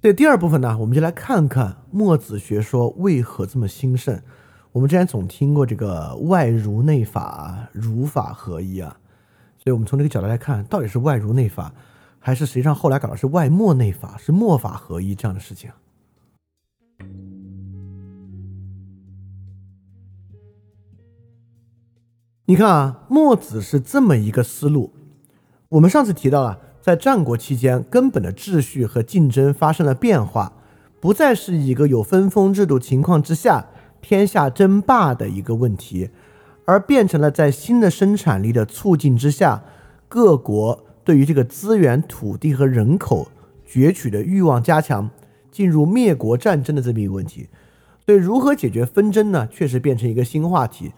对第二部分呢，我们就来看看墨子学说为何这么兴盛。我们之前总听过这个外儒内法，儒法合一啊，所以我们从这个角度来看，到底是外儒内法，还是实际上后来搞的是外墨内法，是墨法合一这样的事情？你看啊，墨子是这么一个思路。我们上次提到了，在战国期间，根本的秩序和竞争发生了变化，不再是一个有分封制度情况之下天下争霸的一个问题，而变成了在新的生产力的促进之下，各国对于这个资源、土地和人口攫取的欲望加强，进入灭国战争的这么一个问题。所以，如何解决纷争呢？确实变成一个新话题。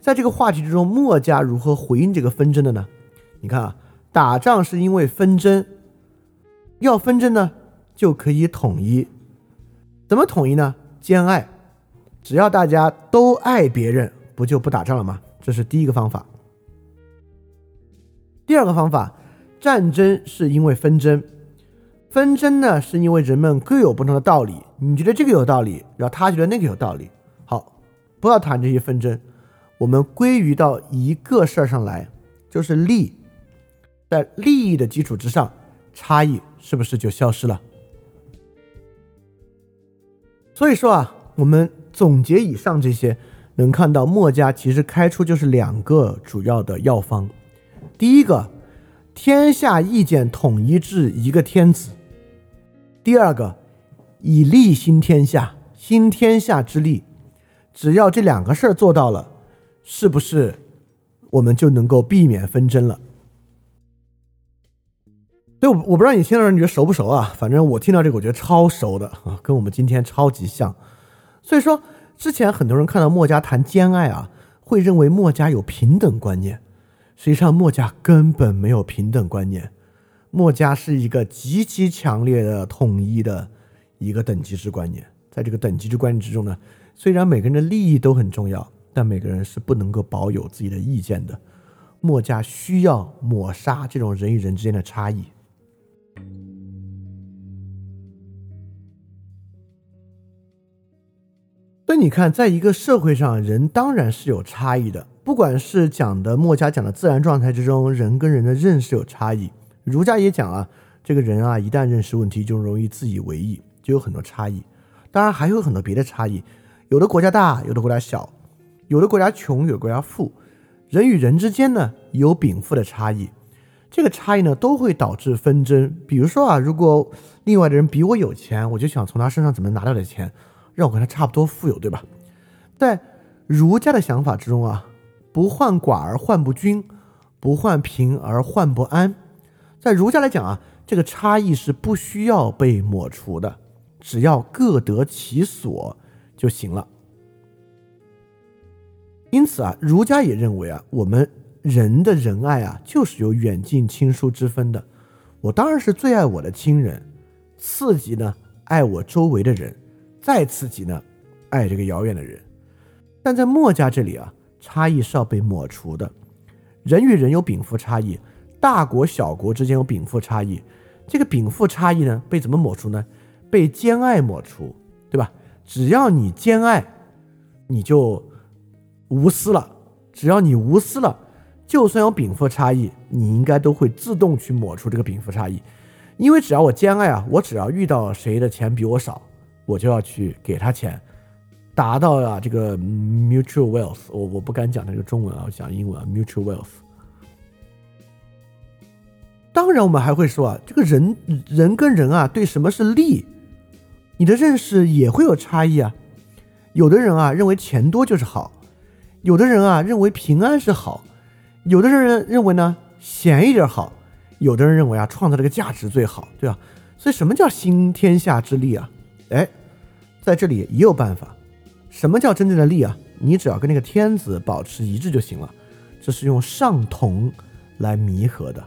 在这个话题之中，墨家如何回应这个纷争的呢？你看啊，打仗是因为纷争，要纷争呢就可以统一，怎么统一呢？兼爱，只要大家都爱别人，不就不打仗了吗？这是第一个方法。第二个方法，战争是因为纷争，纷争呢是因为人们各有不同的道理，你觉得这个有道理，然后他觉得那个有道理，好，不要谈这些纷争。我们归于到一个事儿上来，就是利，在利益的基础之上，差异是不是就消失了？所以说啊，我们总结以上这些，能看到墨家其实开出就是两个主要的药方。第一个，天下意见统一治一个天子；第二个，以利兴天下，兴天下之利。只要这两个事儿做到了。是不是我们就能够避免纷争了？对，我我不知道你听到人觉得熟不熟啊？反正我听到这个，我觉得超熟的啊，跟我们今天超级像。所以说，之前很多人看到墨家谈兼爱啊，会认为墨家有平等观念。实际上，墨家根本没有平等观念。墨家是一个极其强烈的统一的一个等级制观念。在这个等级制观念之中呢，虽然每个人的利益都很重要。但每个人是不能够保有自己的意见的。墨家需要抹杀这种人与人之间的差异。所以你看，在一个社会上，人当然是有差异的。不管是讲的墨家讲的自然状态之中，人跟人的认识有差异；儒家也讲啊，这个人啊，一旦认识问题，就容易自以为意，就有很多差异。当然还有很多别的差异，有的国家大，有的国家小。有的国家穷，有的国家富，人与人之间呢有禀赋的差异，这个差异呢都会导致纷争。比如说啊，如果另外的人比我有钱，我就想从他身上怎么拿到点钱，让我跟他差不多富有，对吧？在儒家的想法之中啊，不患寡而患不均，不患贫而患不安。在儒家来讲啊，这个差异是不需要被抹除的，只要各得其所就行了。因此啊，儒家也认为啊，我们人的仁爱啊，就是有远近亲疏之分的。我当然是最爱我的亲人，次级呢爱我周围的人，再次级呢爱这个遥远的人。但在墨家这里啊，差异是要被抹除的。人与人有禀赋差异，大国小国之间有禀赋差异。这个禀赋差异呢，被怎么抹除呢？被兼爱抹除，对吧？只要你兼爱，你就。无私了，只要你无私了，就算有禀赋差异，你应该都会自动去抹除这个禀赋差异，因为只要我兼爱啊，我只要遇到谁的钱比我少，我就要去给他钱，达到啊这个 mutual wealth。我我不敢讲那个中文啊，我讲英文啊，mutual wealth。当然，我们还会说啊，这个人人跟人啊，对什么是利，你的认识也会有差异啊。有的人啊，认为钱多就是好。有的人啊认为平安是好，有的人认为呢闲一点好，有的人认为啊创造这个价值最好，对吧？所以什么叫新天下之利啊？哎，在这里也有办法。什么叫真正的利啊？你只要跟那个天子保持一致就行了。这是用上同来弥合的。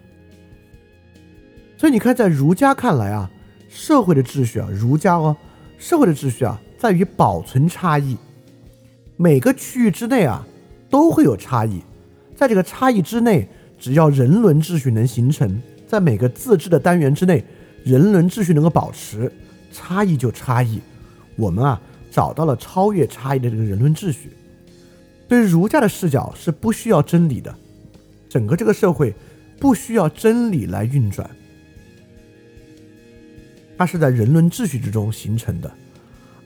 所以你看，在儒家看来啊，社会的秩序啊，儒家哦，社会的秩序啊，在于保存差异。每个区域之内啊，都会有差异，在这个差异之内，只要人伦秩序能形成，在每个自治的单元之内，人伦秩序能够保持，差异就差异，我们啊找到了超越差异的这个人伦秩序。对儒家的视角是不需要真理的，整个这个社会不需要真理来运转，它是在人伦秩序之中形成的。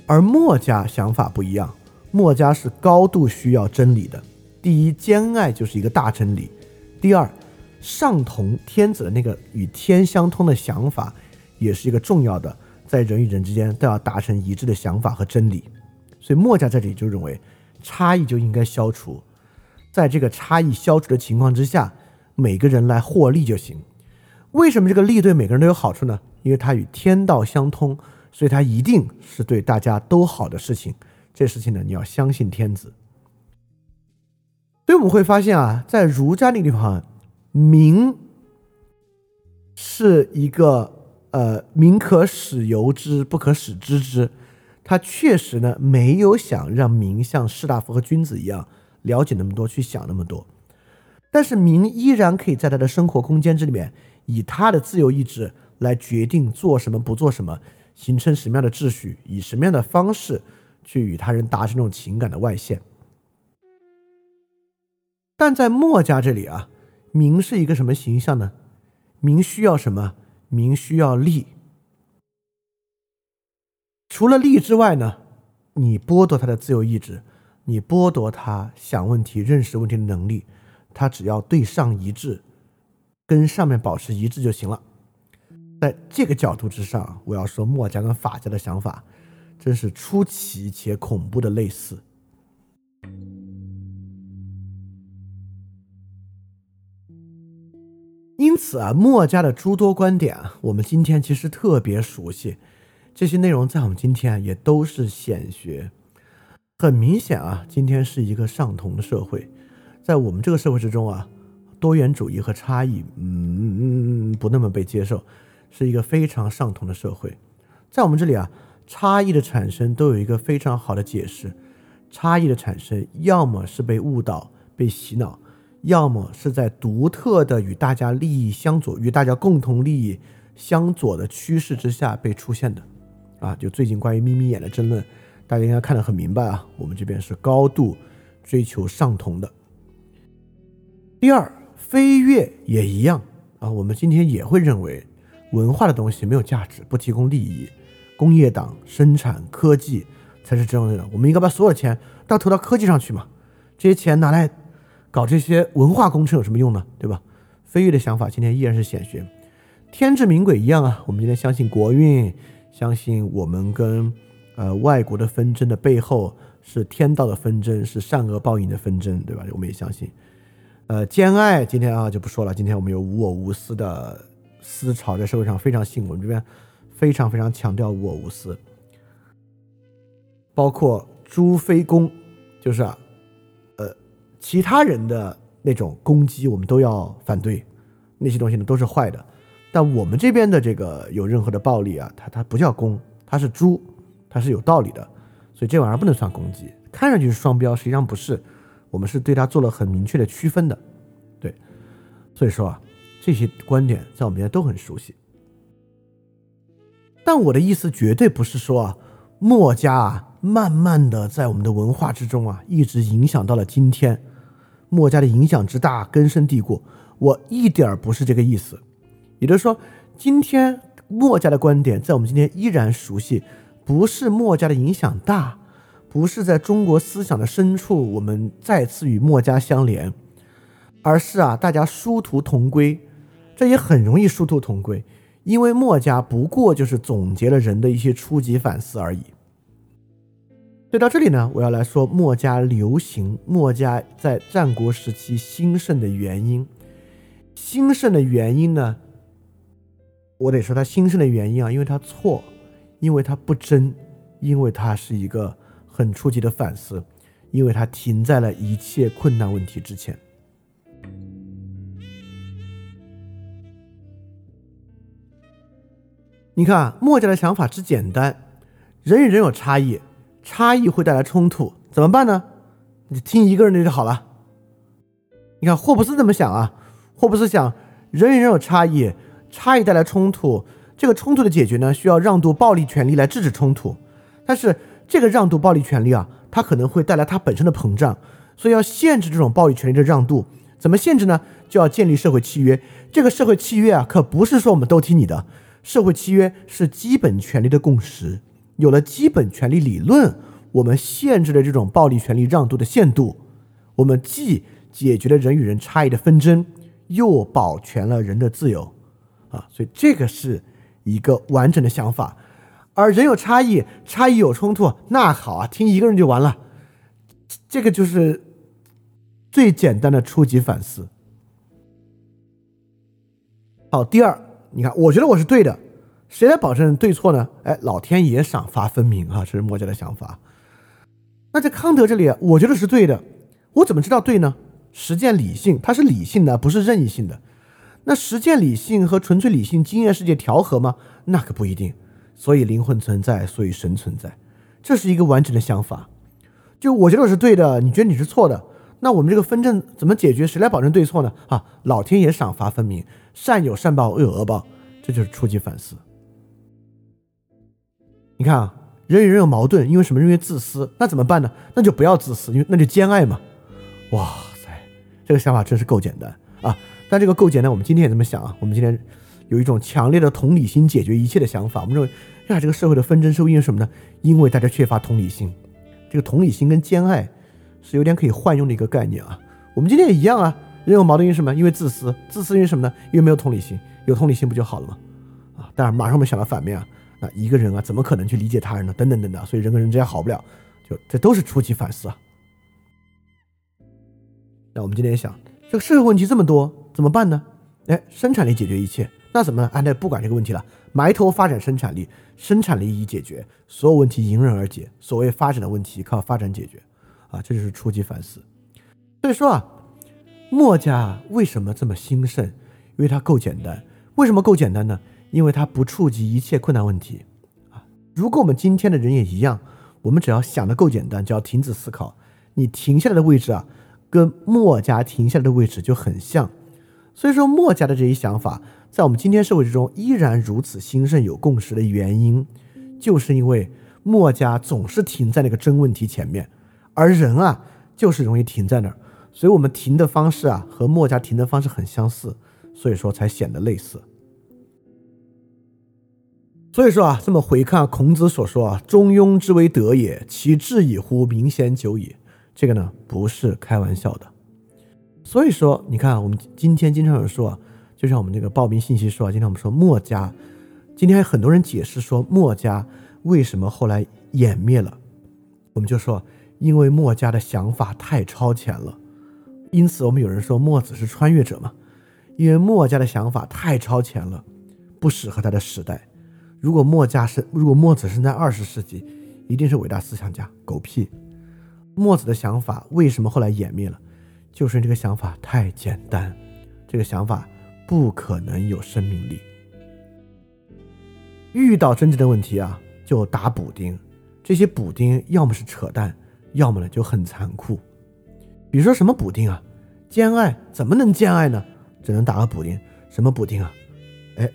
而墨家想法不一样，墨家是高度需要真理的。第一，兼爱就是一个大真理；第二，上同天子的那个与天相通的想法，也是一个重要的，在人与人之间都要达成一致的想法和真理。所以墨家在这里就认为。差异就应该消除，在这个差异消除的情况之下，每个人来获利就行。为什么这个利对每个人都有好处呢？因为它与天道相通，所以它一定是对大家都好的事情。这事情呢，你要相信天子。所以我们会发现啊，在儒家那个地方，民是一个呃，民可使由之，不可使知之。他确实呢，没有想让民像士大夫和君子一样了解那么多，去想那么多。但是民依然可以在他的生活空间之里面，以他的自由意志来决定做什么、不做什么，形成什么样的秩序，以什么样的方式去与他人达成这种情感的外现。但在墨家这里啊，民是一个什么形象呢？民需要什么？民需要利。除了利之外呢，你剥夺他的自由意志，你剥夺他想问题、认识问题的能力，他只要对上一致，跟上面保持一致就行了。在这个角度之上，我要说墨家跟法家的想法，真是出奇且恐怖的类似。因此啊，墨家的诸多观点啊，我们今天其实特别熟悉。这些内容在我们今天也都是显学，很明显啊，今天是一个上同的社会，在我们这个社会之中啊，多元主义和差异，嗯，不那么被接受，是一个非常上同的社会。在我们这里啊，差异的产生都有一个非常好的解释，差异的产生要么是被误导、被洗脑，要么是在独特的与大家利益相左、与大家共同利益相左的趋势之下被出现的。啊，就最近关于眯眯眼的争论，大家应该看得很明白啊。我们这边是高度追求上同的。第二，飞跃也一样啊。我们今天也会认为，文化的东西没有价值，不提供利益，工业党生产科技才是真正的。我们应该把所有钱都投到科技上去嘛？这些钱拿来搞这些文化工程有什么用呢？对吧？飞跃的想法今天依然是显学，天志明鬼一样啊。我们今天相信国运。相信我们跟呃外国的纷争的背后是天道的纷争，是善恶报应的纷争，对吧？我们也相信，呃，兼爱今天啊就不说了。今天我们有无我无私的思潮在社会上非常兴，我们这边非常非常强调无我无私，包括朱非攻，就是啊，其他人的那种攻击我们都要反对，那些东西呢都是坏的。但我们这边的这个有任何的暴力啊，它它不叫攻，它是诛，它是有道理的，所以这玩意儿不能算攻击，看上去是双标，实际上不是，我们是对它做了很明确的区分的，对，所以说啊，这些观点在我们这边都很熟悉。但我的意思绝对不是说啊，墨家啊，慢慢的在我们的文化之中啊，一直影响到了今天，墨家的影响之大，根深蒂固，我一点儿不是这个意思。也就是说，今天墨家的观点在我们今天依然熟悉，不是墨家的影响大，不是在中国思想的深处我们再次与墨家相连，而是啊，大家殊途同归，这也很容易殊途同归，因为墨家不过就是总结了人的一些初级反思而已。所以到这里呢，我要来说墨家流行，墨家在战国时期兴盛的原因，兴盛的原因呢？我得说他兴盛的原因啊，因为他错，因为他不真，因为他是一个很初级的反思，因为他停在了一切困难问题之前。你看，墨家的想法之简单，人与人有差异，差异会带来冲突，怎么办呢？你听一个人的就好了。你看霍布斯怎么想啊？霍布斯想，人与人有差异。差异带来冲突，这个冲突的解决呢，需要让渡暴力权利来制止冲突，但是这个让渡暴力权利啊，它可能会带来它本身的膨胀，所以要限制这种暴力权利的让渡。怎么限制呢？就要建立社会契约。这个社会契约啊，可不是说我们都听你的。社会契约是基本权利的共识。有了基本权利理论，我们限制了这种暴力权利让渡的限度。我们既解决了人与人差异的纷争，又保全了人的自由。啊，所以这个是一个完整的想法。而人有差异，差异有冲突，那好啊，听一个人就完了。这个就是。最简单的初级反思。好，第二，你看，我觉得我是对的，谁来保证对错呢？哎，老天爷赏罚分明啊，这是墨家的想法。那在康德这里，我觉得是对的，我怎么知道对呢？实践理性，它是理性的，不是任意性的。那实践理性和纯粹理性经验世界调和吗？那可不一定。所以灵魂存在，所以神存在，这是一个完整的想法。就我觉得我是对的，你觉得你是错的。那我们这个纷争怎么解决？谁来保证对错呢？啊，老天爷赏罚分明，善有善报，恶有恶报，这就是初级反思。你看啊，人与人有矛盾，因为什么？因为自私。那怎么办呢？那就不要自私，因为那就兼爱嘛。哇塞，这个想法真是够简单啊！但这个够简单，我们今天也这么想啊。我们今天有一种强烈的同理心解决一切的想法。我们认为，呀，这个社会的纷争是因为什么呢？因为大家缺乏同理心。这个同理心跟兼爱。是有点可以换用的一个概念啊，我们今天也一样啊，人有矛盾因为什么？因为自私，自私因为什么呢？因为没有同理心，有同理心不就好了吗？啊，当然马上我们想到反面啊，那一个人啊怎么可能去理解他人呢？等等等等，所以人跟人之间好不了，就这都是初级反思啊。那我们今天想，这个社会问题这么多，怎么办呢？哎，生产力解决一切，那怎么？哎，那不管这个问题了，埋头发展生产力，生产力一解决，所有问题迎刃而解。所谓发展的问题，靠发展解决。啊，这就是初级反思。所以说啊，墨家为什么这么兴盛？因为它够简单。为什么够简单呢？因为它不触及一切困难问题。啊，如果我们今天的人也一样，我们只要想的够简单，就要停止思考。你停下来的位置啊，跟墨家停下来的位置就很像。所以说，墨家的这一想法，在我们今天社会之中依然如此兴盛、有共识的原因，就是因为墨家总是停在那个真问题前面。而人啊，就是容易停在那儿，所以我们停的方式啊，和墨家停的方式很相似，所以说才显得类似。所以说啊，这么回看孔子所说啊，“中庸之为德也，其志矣乎，明贤久矣。”这个呢，不是开玩笑的。所以说，你看我们今天经常有人说啊，就像我们这个报名信息说啊，今天我们说墨家，今天很多人解释说墨家为什么后来湮灭了，我们就说。因为墨家的想法太超前了，因此我们有人说墨子是穿越者嘛？因为墨家的想法太超前了，不适合他的时代。如果墨家是，如果墨子生在二十世纪，一定是伟大思想家。狗屁！墨子的想法为什么后来湮灭了？就是这个想法太简单，这个想法不可能有生命力。遇到真正的问题啊，就打补丁。这些补丁要么是扯淡。要么呢就很残酷，比如说什么补丁啊，兼爱怎么能兼爱呢？只能打个补丁，什么补丁啊？哎，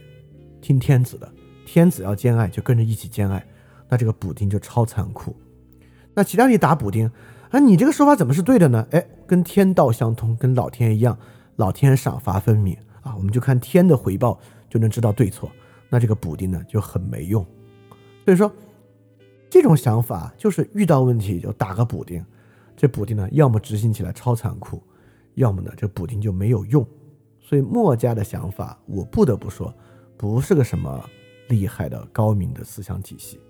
听天子的，天子要兼爱就跟着一起兼爱，那这个补丁就超残酷。那其他你打补丁，啊，你这个说法怎么是对的呢？哎，跟天道相通，跟老天一样，老天赏罚分明啊，我们就看天的回报就能知道对错，那这个补丁呢就很没用。所以说。这种想法就是遇到问题就打个补丁，这补丁呢，要么执行起来超残酷，要么呢，这补丁就没有用。所以墨家的想法，我不得不说，不是个什么厉害的高明的思想体系。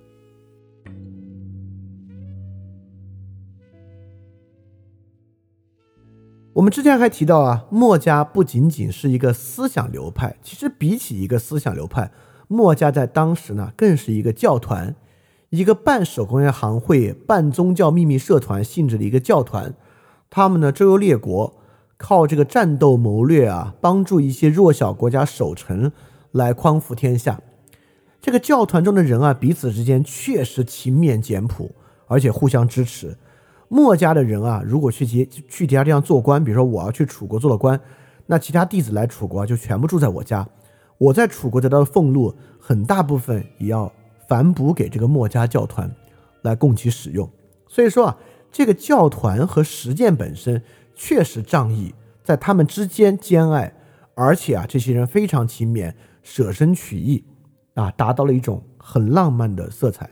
我们之前还提到啊，墨家不仅仅是一个思想流派，其实比起一个思想流派，墨家在当时呢，更是一个教团。一个半手工业行会、半宗教秘密社团性质的一个教团，他们呢周游列国，靠这个战斗谋略啊，帮助一些弱小国家守城，来匡扶天下。这个教团中的人啊，彼此之间确实勤勉简朴，而且互相支持。墨家的人啊，如果去其去其他地方做官，比如说我要去楚国做了官，那其他弟子来楚国就全部住在我家，我在楚国得到的俸禄，很大部分也要反哺给这个墨家教团来供其使用。所以说啊，这个教团和实践本身确实仗义，在他们之间兼爱，而且啊，这些人非常勤勉，舍身取义啊，达到了一种很浪漫的色彩。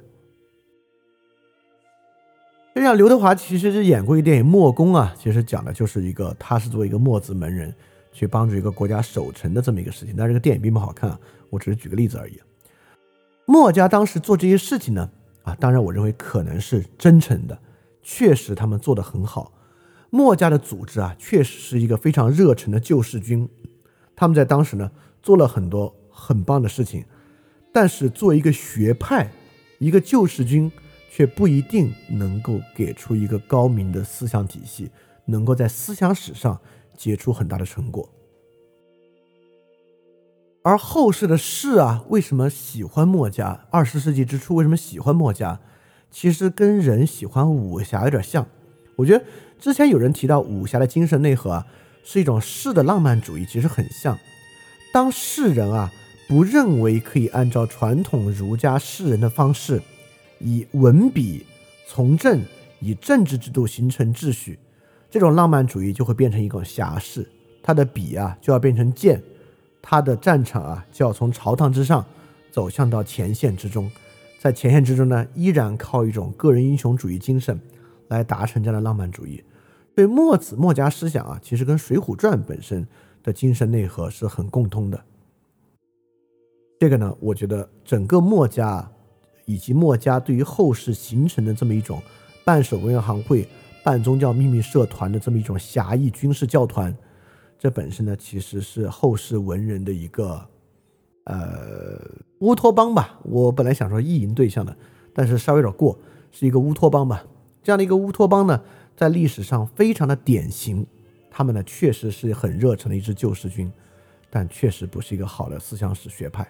就像刘德华其实是演过一电影《墨攻》啊，其实讲的就是一个他是作为一个墨子门人去帮助一个国家守城的这么一个事情。但这个电影并不好看啊，我只是举个例子而已。墨家当时做这些事情呢，啊，当然我认为可能是真诚的，确实他们做得很好。墨家的组织啊，确实是一个非常热忱的救世军，他们在当时呢做了很多很棒的事情。但是作为一个学派，一个救世军。却不一定能够给出一个高明的思想体系，能够在思想史上结出很大的成果。而后世的士啊，为什么喜欢墨家？二十世纪之初为什么喜欢墨家？其实跟人喜欢武侠有点像。我觉得之前有人提到武侠的精神内核啊，是一种士的浪漫主义，其实很像。当士人啊不认为可以按照传统儒家士人的方式。以文笔从政，以政治制度形成秩序，这种浪漫主义就会变成一种侠士，他的笔啊就要变成剑，他的战场啊就要从朝堂之上走向到前线之中，在前线之中呢，依然靠一种个人英雄主义精神来达成这样的浪漫主义。所以墨子墨家思想啊，其实跟《水浒传》本身的精神内核是很共通的。这个呢，我觉得整个墨家。以及墨家对于后世形成的这么一种半守文行会、半宗教秘密社团的这么一种侠义军事教团，这本身呢其实是后世文人的一个呃乌托邦吧。我本来想说意淫对象的，但是稍微有点过，是一个乌托邦吧。这样的一个乌托邦呢，在历史上非常的典型。他们呢确实是很热诚的一支救世军，但确实不是一个好的思想史学派。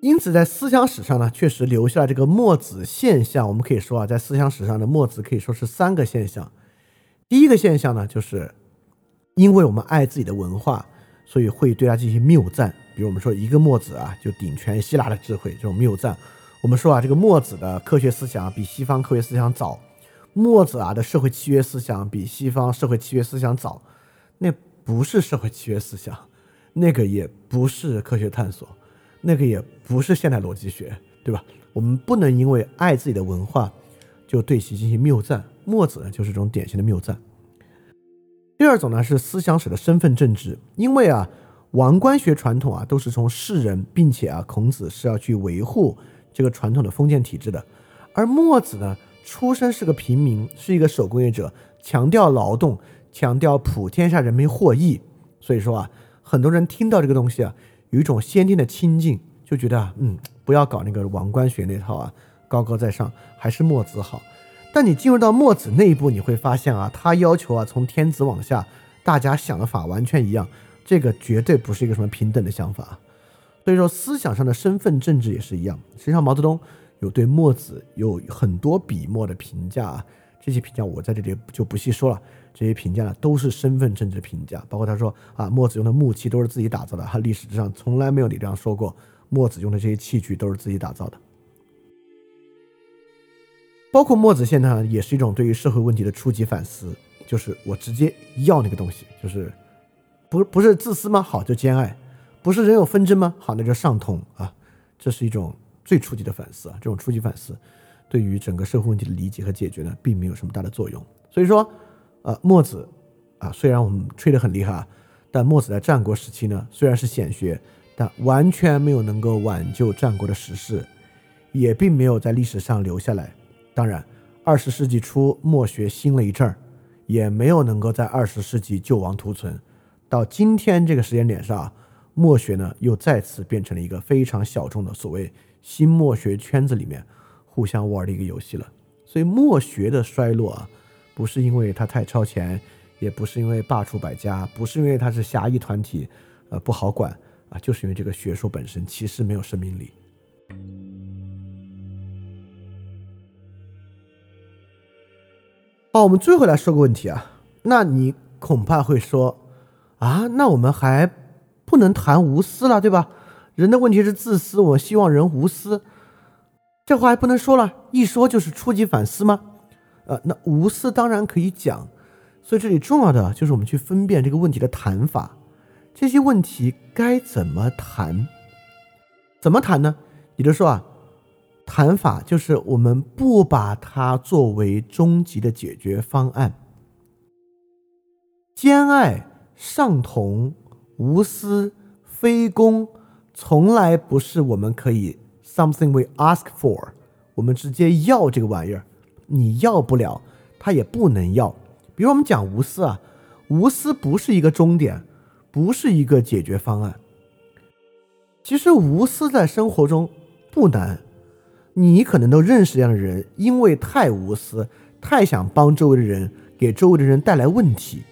因此，在思想史上呢，确实留下了这个墨子现象。我们可以说啊，在思想史上的墨子可以说是三个现象。第一个现象呢，就是因为我们爱自己的文化，所以会对他进行谬赞。比如我们说一个墨子啊，就顶全希腊的智慧，这种谬赞。我们说啊，这个墨子的科学思想比西方科学思想早，墨子啊的社会契约思想比西方社会契约思想早。那不是社会契约思想，那个也不是科学探索。那个也不是现代逻辑学，对吧？我们不能因为爱自己的文化，就对其进行谬赞。墨子呢，就是这种典型的谬赞。第二种呢，是思想史的身份政治，因为啊，王官学传统啊，都是从士人，并且啊，孔子是要去维护这个传统的封建体制的，而墨子呢，出身是个平民，是一个手工业者，强调劳动，强调普天下人民获益，所以说啊，很多人听到这个东西啊。有一种先天的亲近，就觉得，嗯，不要搞那个王官学那套啊，高高在上，还是墨子好。但你进入到墨子内部，你会发现啊，他要求啊，从天子往下，大家想的法完全一样，这个绝对不是一个什么平等的想法。所以说，思想上的身份政治也是一样。实际上，毛泽东有对墨子有很多笔墨的评价啊，这些评价我在这里就不细说了。这些评价呢，都是身份政治评价，包括他说啊，墨子用的木器都是自己打造的，他历史上从来没有你这样说过，墨子用的这些器具都是自己打造的。包括墨子现在也是一种对于社会问题的初级反思，就是我直接要那个东西，就是不不是自私吗？好，就兼爱；不是人有纷争吗？好，那就上通啊。这是一种最初级的反思啊，这种初级反思对于整个社会问题的理解和解决呢，并没有什么大的作用。所以说。呃，墨子，啊，虽然我们吹得很厉害，但墨子在战国时期呢，虽然是显学，但完全没有能够挽救战国的时势，也并没有在历史上留下来。当然，二十世纪初墨学兴了一阵儿，也没有能够在二十世纪救亡图存。到今天这个时间点上，墨学呢又再次变成了一个非常小众的所谓新墨学圈子里面互相玩的一个游戏了。所以墨学的衰落啊。不是因为他太超前，也不是因为罢黜百家，不是因为他是狭义团体，呃不好管啊，就是因为这个学术本身其实没有生命力。好，我们最后来说个问题啊，那你恐怕会说啊，那我们还不能谈无私了，对吧？人的问题是自私，我希望人无私，这话还不能说了，一说就是初级反思吗？呃，那无私当然可以讲，所以这里重要的就是我们去分辨这个问题的谈法，这些问题该怎么谈？怎么谈呢？也就是说啊，谈法就是我们不把它作为终极的解决方案。兼爱、上同、无私、非攻，从来不是我们可以 something we ask for，我们直接要这个玩意儿。你要不了，他也不能要。比如我们讲无私啊，无私不是一个终点，不是一个解决方案。其实无私在生活中不难，你可能都认识这样的人，因为太无私，太想帮周围的人，给周围的人带来问题。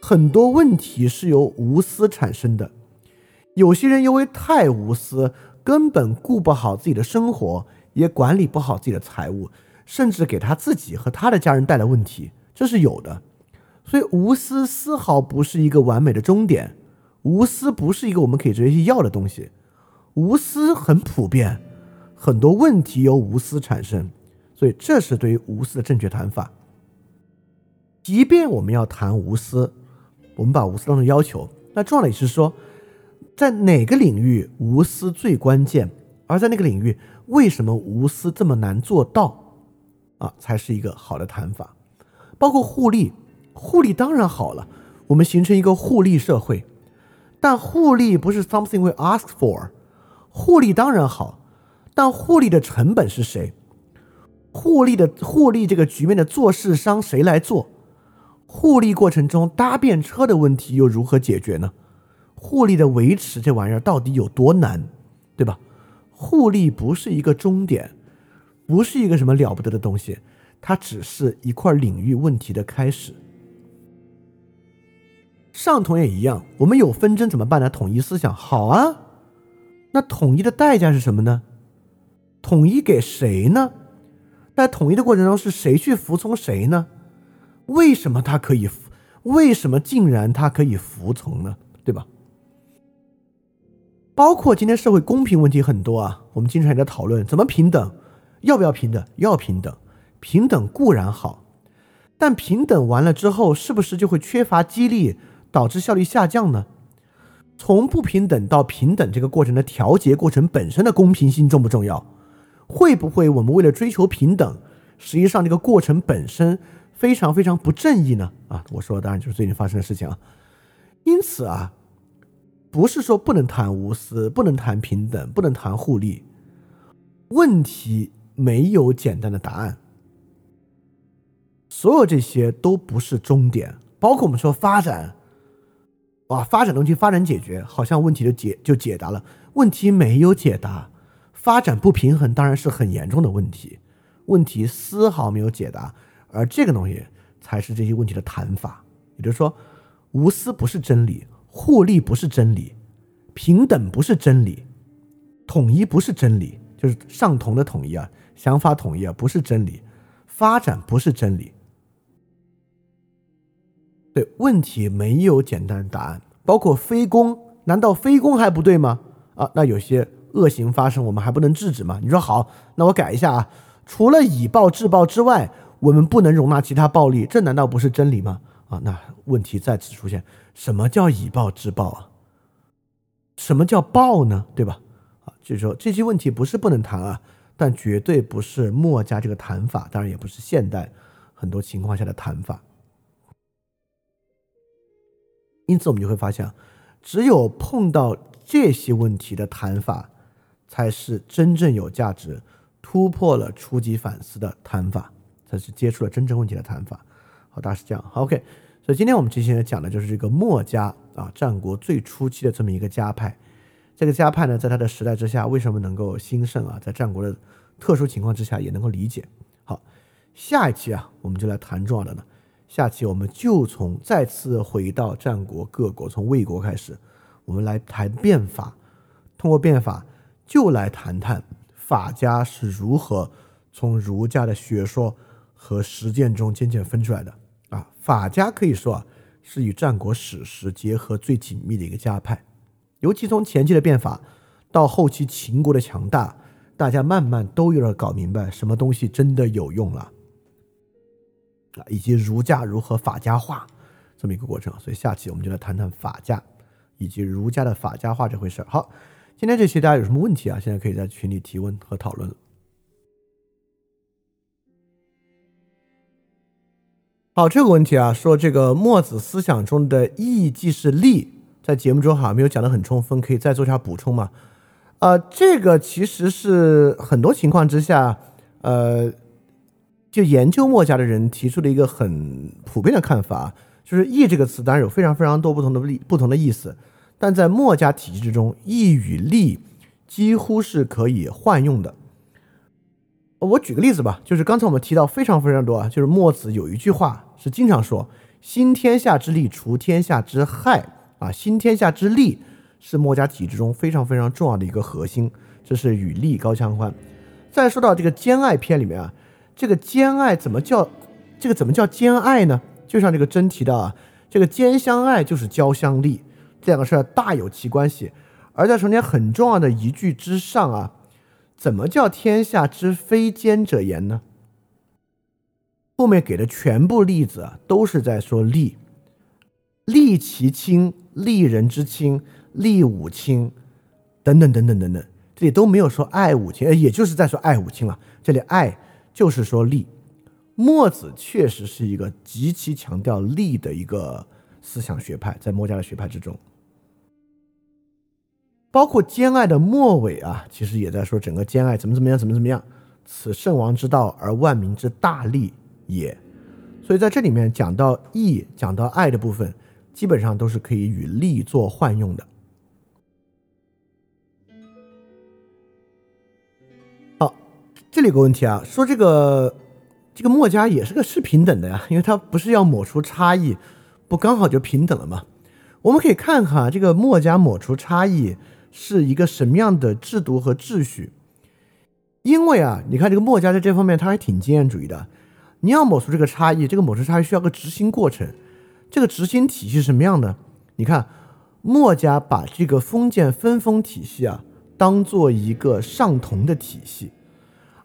很多问题是由无私产生的。有些人因为太无私，根本顾不好自己的生活，也管理不好自己的财务。甚至给他自己和他的家人带来问题，这是有的。所以无私丝毫不是一个完美的终点，无私不是一个我们可以直接去要的东西。无私很普遍，很多问题由无私产生，所以这是对于无私的正确谈法。即便我们要谈无私，我们把无私当成要求，那重要的也是说，在哪个领域无私最关键，而在那个领域为什么无私这么难做到？啊，才是一个好的谈法，包括互利，互利当然好了，我们形成一个互利社会，但互利不是 something we ask for，互利当然好，但互利的成本是谁？互利的互利这个局面的做事商谁来做？互利过程中搭便车的问题又如何解决呢？互利的维持这玩意儿到底有多难，对吧？互利不是一个终点。不是一个什么了不得的东西，它只是一块领域问题的开始。上同也一样，我们有纷争怎么办呢？统一思想好啊，那统一的代价是什么呢？统一给谁呢？在统一的过程中，是谁去服从谁呢？为什么他可以？为什么竟然他可以服从呢？对吧？包括今天社会公平问题很多啊，我们经常也在讨论怎么平等。要不要平等？要平等，平等固然好，但平等完了之后，是不是就会缺乏激励，导致效率下降呢？从不平等到平等这个过程的调节过程本身的公平性重不重要？会不会我们为了追求平等，实际上这个过程本身非常非常不正义呢？啊，我说的当然就是最近发生的事情啊。因此啊，不是说不能谈无私，不能谈平等，不能谈互利，问题。没有简单的答案，所有这些都不是终点，包括我们说发展，哇，发展东西发展解决，好像问题就解就解答了，问题没有解答，发展不平衡当然是很严重的问题，问题丝毫没有解答，而这个东西才是这些问题的谈法，也就是说，无私不是真理，互利不是真理，平等不是真理，统一不是真理，就是上同的统一啊。想法统一啊，不是真理；发展不是真理。对问题没有简单答案，包括非攻，难道非攻还不对吗？啊，那有些恶行发生，我们还不能制止吗？你说好，那我改一下啊，除了以暴制暴之外，我们不能容纳其他暴力，这难道不是真理吗？啊，那问题再次出现，什么叫以暴制暴啊？什么叫暴呢？对吧？啊，就是说这些问题不是不能谈啊。但绝对不是墨家这个谈法，当然也不是现代很多情况下的谈法。因此，我们就会发现，只有碰到这些问题的谈法，才是真正有价值、突破了初级反思的谈法，才是接触了真正问题的谈法。好，大概是这样。好，OK。所以今天我们这些讲的就是这个墨家啊，战国最初期的这么一个家派。这个家派呢，在他的时代之下，为什么能够兴盛啊？在战国的特殊情况之下，也能够理解。好，下一期啊，我们就来谈重要的呢。下期我们就从再次回到战国各国，从魏国开始，我们来谈变法。通过变法，就来谈谈法家是如何从儒家的学说和实践中渐渐分出来的啊。法。家可以说啊，是与战国史实结合最紧密的一个家派。尤其从前期的变法到后期秦国的强大，大家慢慢都有点搞明白什么东西真的有用了啊，以及儒家如何法家化这么一个过程。所以下期我们就来谈谈法家以及儒家的法家化这回事。好，今天这期大家有什么问题啊？现在可以在群里提问和讨论了。好，这个问题啊，说这个墨子思想中的义即是利。在节目中好像没有讲的很充分，可以再做一下补充吗？呃，这个其实是很多情况之下，呃，就研究墨家的人提出了一个很普遍的看法，就是“义”这个词当然有非常非常多不同的不同的意思，但在墨家体系之中，“义”与“利”几乎是可以换用的。我举个例子吧，就是刚才我们提到非常非常多啊，就是墨子有一句话是经常说：“兴天下之利，除天下之害。”啊，新天下之利是墨家体制中非常非常重要的一个核心，这是与利高相关。再说到这个兼爱篇里面啊，这个兼爱怎么叫这个怎么叫兼爱呢？就像这个真提到啊，这个兼相爱就是交相利，这两个事大有其关系。而在中间很重要的一句之上啊，怎么叫天下之非兼者言呢？后面给的全部例子啊，都是在说利，利其亲。利人之亲，利五亲，等等等等等等，这里都没有说爱五亲，呃也就是在说爱五亲了。这里爱就是说利。墨子确实是一个极其强调利的一个思想学派，在墨家的学派之中，包括兼爱的末尾啊，其实也在说整个兼爱怎么怎么样，怎么怎么样，此圣王之道而万民之大利也。所以在这里面讲到义，讲到爱的部分。基本上都是可以与利作换用的。好，这里有个问题啊，说这个这个墨家也是个是平等的呀，因为它不是要抹除差异，不刚好就平等了吗？我们可以看看啊，这个墨家抹除差异是一个什么样的制度和秩序？因为啊，你看这个墨家在这方面他还挺经验主义的，你要抹除这个差异，这个抹除差异需要个执行过程。这个执行体系是什么样的？你看，墨家把这个封建分封体系啊，当做一个上同的体系，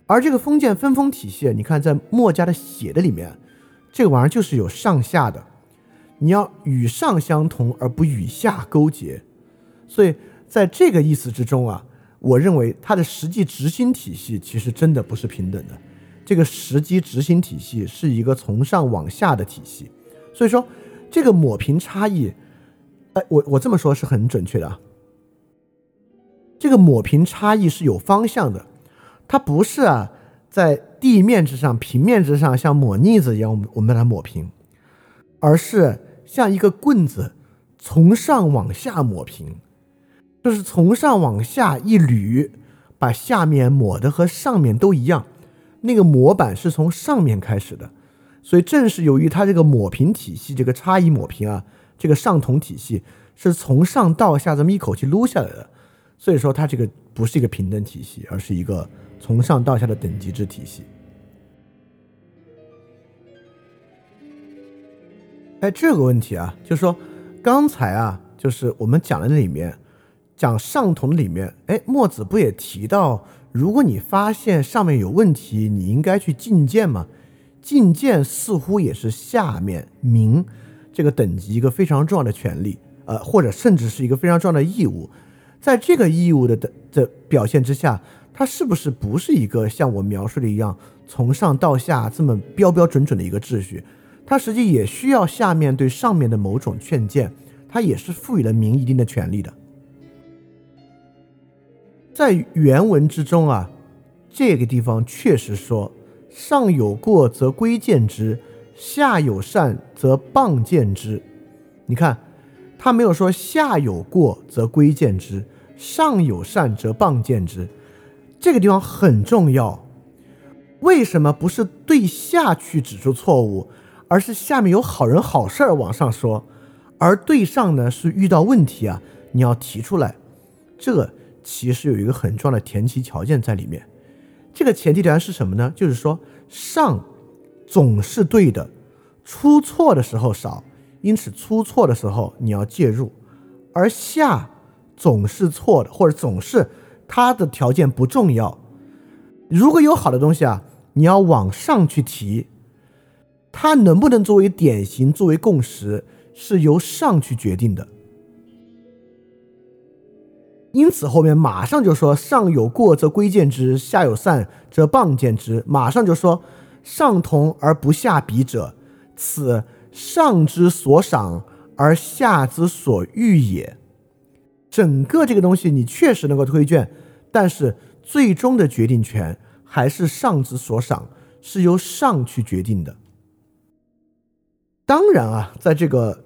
而这个封建分封体系，你看在墨家的写的里面，这个玩意儿就是有上下的，你要与上相同而不与下勾结，所以在这个意思之中啊，我认为它的实际执行体系其实真的不是平等的，这个实际执行体系是一个从上往下的体系，所以说。这个抹平差异，哎，我我这么说是很准确的啊。这个抹平差异是有方向的，它不是啊在地面之上、平面之上像抹腻子一样，我们我们把它抹平，而是像一个棍子从上往下抹平，就是从上往下一捋，把下面抹的和上面都一样，那个模板是从上面开始的。所以正是由于它这个抹平体系，这个差异抹平啊，这个上同体系是从上到下这么一口气撸下来的，所以说它这个不是一个平等体系，而是一个从上到下的等级制体系。哎，这个问题啊，就是说刚才啊，就是我们讲的那里面讲上同里面，哎，墨子不也提到，如果你发现上面有问题，你应该去进谏吗？进谏似乎也是下面民这个等级一个非常重要的权利，呃，或者甚至是一个非常重要的义务。在这个义务的的的表现之下，它是不是不是一个像我描述的一样从上到下这么标标准准的一个秩序？它实际也需要下面对上面的某种劝谏，它也是赋予了民一定的权利的。在原文之中啊，这个地方确实说。上有过则规谏之，下有善则谤谏之。你看，他没有说下有过则规谏之，上有善则谤谏之。这个地方很重要。为什么不是对下去指出错误，而是下面有好人好事儿往上说，而对上呢是遇到问题啊，你要提出来。这其实有一个很重要的前提条件在里面。这个前提条件是什么呢？就是说，上总是对的，出错的时候少，因此出错的时候你要介入，而下总是错的，或者总是它的条件不重要。如果有好的东西啊，你要往上去提，它能不能作为典型、作为共识，是由上去决定的。因此后面马上就说：“上有过则规谏之，下有善则谤谏之。”马上就说：“上同而不下比者，此上之所赏而下之所欲也。”整个这个东西你确实能够推荐，但是最终的决定权还是上之所赏，是由上去决定的。当然啊，在这个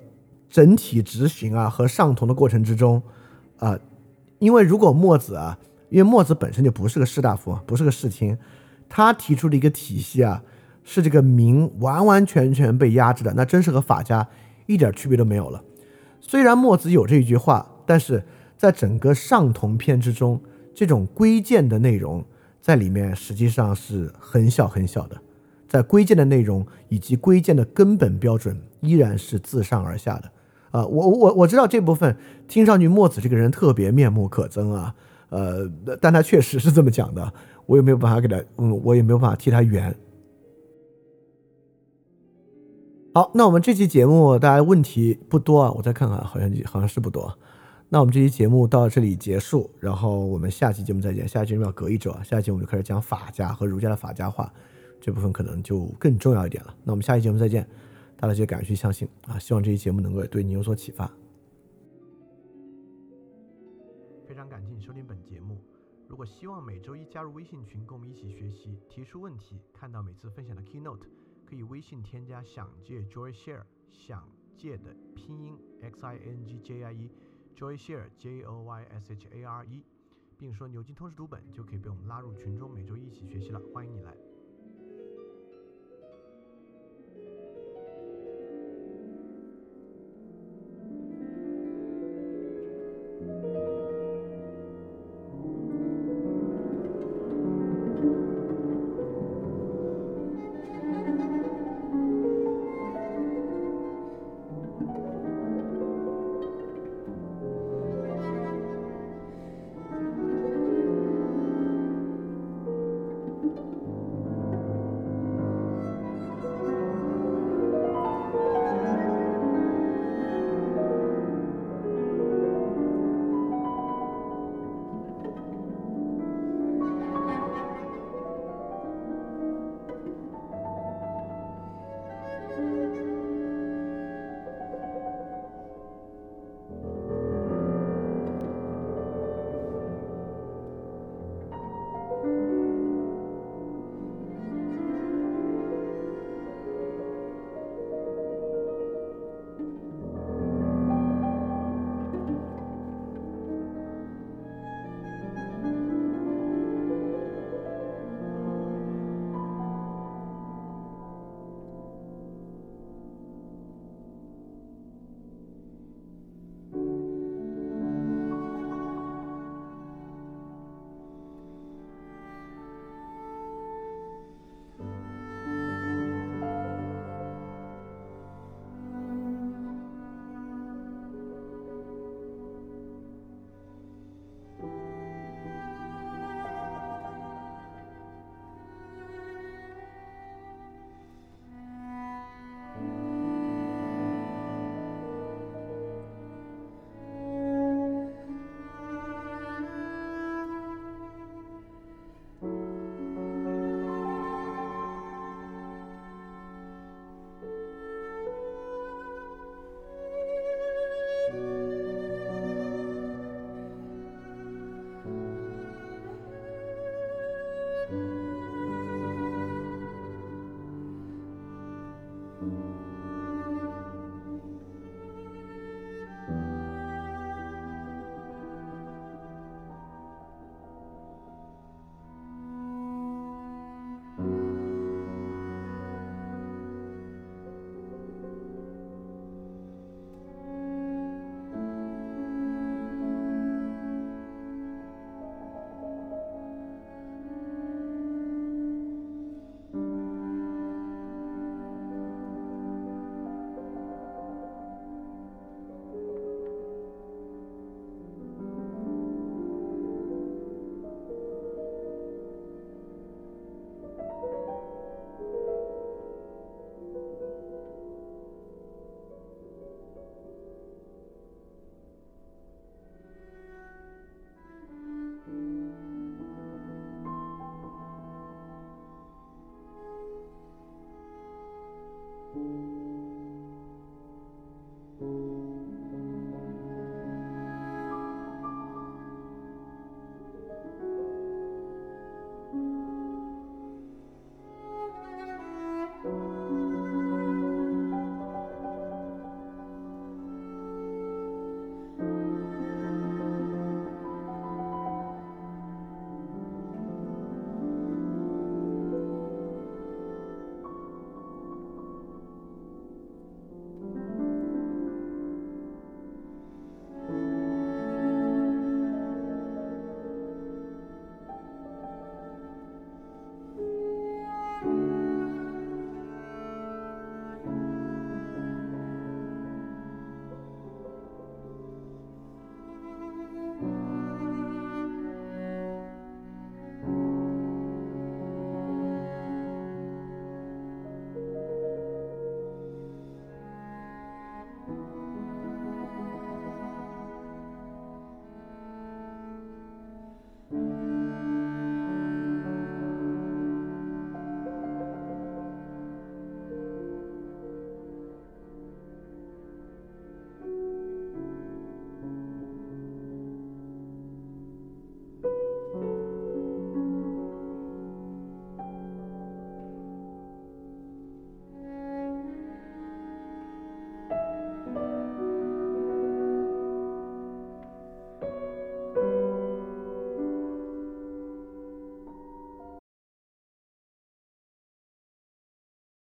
整体执行啊和上同的过程之中，啊。因为如果墨子啊，因为墨子本身就不是个士大夫，不是个士卿，他提出的一个体系啊，是这个民完完全全被压制的，那真是和法家一点区别都没有了。虽然墨子有这一句话，但是在整个上同篇之中，这种规谏的内容在里面实际上是很小很小的，在规谏的内容以及规谏的根本标准依然是自上而下的。啊，我我我知道这部分听上去墨子这个人特别面目可憎啊，呃，但他确实是这么讲的，我也没有办法给他，嗯，我也没有办法替他圆。好，那我们这期节目大家问题不多啊，我再看看，好像好像是不多。那我们这期节目到这里结束，然后我们下期节目再见。下期节目要隔一周啊，下期节目就开始讲法家和儒家的法家话，这部分可能就更重要一点了。那我们下期节目再见。大家就敢于去相信啊！希望这期节目能够对你有所启发。非常感谢你收听本节目。如果希望每周一加入微信群，跟我们一起学习、提出问题、看到每次分享的 keynote，可以微信添加“想借 Joy Share”，想借的拼音 x i n g j i e，Joy Share j o y s h a r e，并说牛津通识读本，就可以被我们拉入群中，每周一起学习了。欢迎你来。